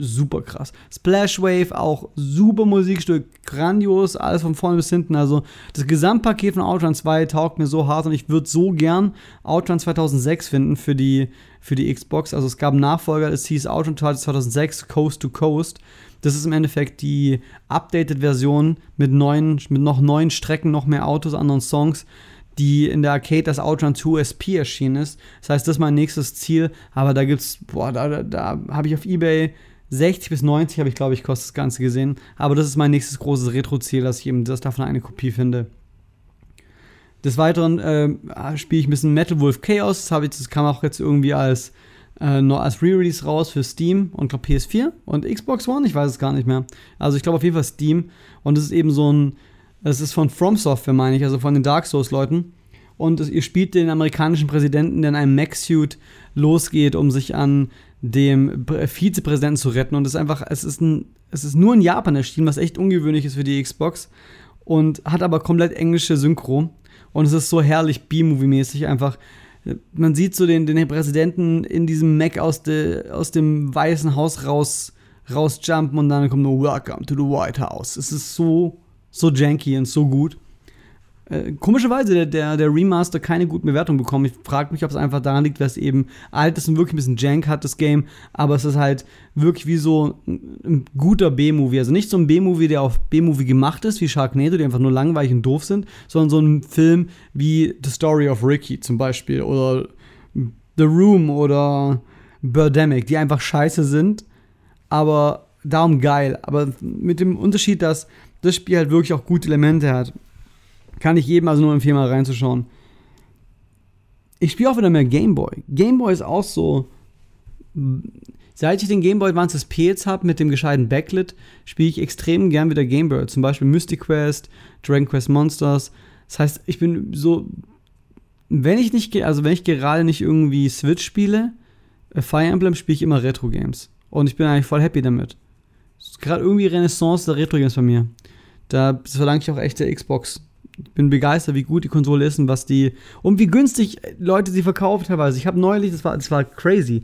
super krass. Splash Wave, auch super Musikstück, grandios, alles von vorne bis hinten. Also das Gesamtpaket von Outrun 2 taugt mir so hart und ich würde so gern Outrun 2006 finden für die, für die Xbox. Also es gab einen Nachfolger, es hieß Outrun 2006 Coast to Coast. Das ist im Endeffekt die updated Version mit, mit noch neuen Strecken, noch mehr Autos, anderen Songs die in der Arcade das Outrun 2 SP erschienen ist. Das heißt, das ist mein nächstes Ziel. Aber da gibt's, boah, da, da, da habe ich auf Ebay 60 bis 90 habe ich, glaube ich, kostet das Ganze gesehen. Aber das ist mein nächstes großes Retro-Ziel, dass ich eben das davon eine Kopie finde. Des Weiteren äh, spiele ich ein bisschen Metal Wolf Chaos. Das, ich, das kam auch jetzt irgendwie als, äh, als Re-Release raus für Steam und glaub, PS4 und Xbox One. Ich weiß es gar nicht mehr. Also ich glaube auf jeden Fall Steam. Und es ist eben so ein, es ist von From Software, meine ich, also von den Dark Souls-Leuten. Und es, ihr spielt den amerikanischen Präsidenten, der in einem Mech-Suit losgeht, um sich an dem Vizepräsidenten zu retten. Und es ist einfach, es ist, ein, es ist nur in Japan erschienen, was echt ungewöhnlich ist für die Xbox. Und hat aber komplett englische Synchro. Und es ist so herrlich B-Movie-mäßig einfach. Man sieht so den, den Präsidenten in diesem Mac aus, de, aus dem Weißen Haus raus, rausjumpen und dann kommt nur Welcome to the White House. Es ist so, so janky und so gut. Äh, komischerweise der, der, der, Remaster keine guten Bewertungen bekommen. Ich frage mich, ob es einfach daran liegt, dass eben alt ist und wirklich ein bisschen Jank hat, das Game. Aber es ist halt wirklich wie so ein guter B-Movie. Also nicht so ein B-Movie, der auf B-Movie gemacht ist, wie Sharknado, die einfach nur langweilig und doof sind, sondern so ein Film wie The Story of Ricky zum Beispiel oder The Room oder Birdemic, die einfach scheiße sind, aber darum geil. Aber mit dem Unterschied, dass das Spiel halt wirklich auch gute Elemente hat. Kann ich jedem also nur empfehlen, mal reinzuschauen. Ich spiele auch wieder mehr Gameboy. Gameboy ist auch so. Seit ich den Gameboy Advance SP jetzt habe mit dem gescheiten Backlit, spiele ich extrem gern wieder Gameboy. Zum Beispiel Mystic Quest, Dragon Quest Monsters. Das heißt, ich bin so. Wenn ich nicht, also wenn ich gerade nicht irgendwie Switch spiele, äh, Fire Emblem spiele ich immer Retro-Games. Und ich bin eigentlich voll happy damit. Gerade irgendwie Renaissance der Retro-Games bei mir. Da verlange ich auch echte Xbox ich bin begeistert, wie gut die Konsole ist und was die und wie günstig Leute sie verkaufen teilweise. Ich habe neulich, das war, das war crazy.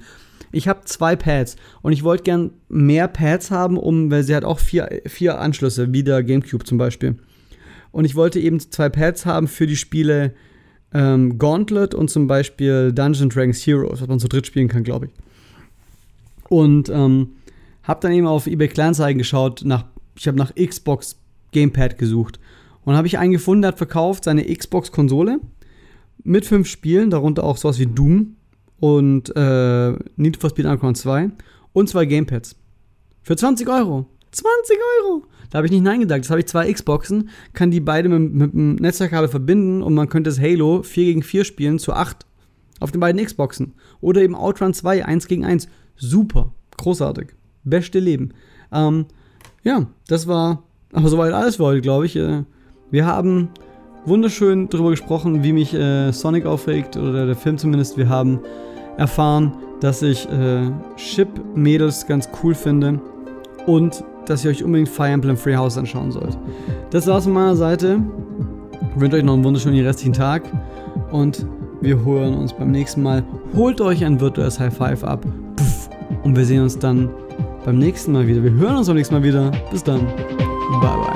Ich habe zwei Pads und ich wollte gern mehr Pads haben, um, weil sie hat auch vier, vier Anschlüsse, wie der GameCube zum Beispiel. Und ich wollte eben zwei Pads haben für die Spiele ähm, Gauntlet und zum Beispiel Dungeon Dragons Heroes, was man zu dritt spielen kann, glaube ich. Und ähm, habe dann eben auf eBay Kleinanzeigen geschaut, nach, ich habe nach Xbox Gamepad gesucht und habe ich einen gefunden, der hat verkauft seine Xbox-Konsole mit fünf Spielen, darunter auch sowas wie Doom und äh, Need for Speed Underground 2 und zwei Gamepads. Für 20 Euro. 20 Euro! Da habe ich nicht Nein gedacht. Das habe ich zwei Xboxen, kann die beide mit, mit einem Netzwerkkabel verbinden und man könnte das Halo 4 gegen 4 spielen zu 8 auf den beiden Xboxen. Oder eben Outrun 2, 1 gegen 1. Super. Großartig. Beste Leben. Ähm, ja, das war aber soweit alles für heute, glaube ich. Äh, wir haben wunderschön darüber gesprochen, wie mich äh, Sonic aufregt, oder der Film zumindest. Wir haben erfahren, dass ich äh, Ship-Mädels ganz cool finde und dass ihr euch unbedingt Fire Emblem Free House anschauen sollt. Das war's von meiner Seite. Ich wünsche euch noch einen wunderschönen restlichen Tag und wir hören uns beim nächsten Mal. Holt euch ein virtuelles High Five ab und wir sehen uns dann beim nächsten Mal wieder. Wir hören uns beim nächsten Mal wieder. Bis dann. Bye bye.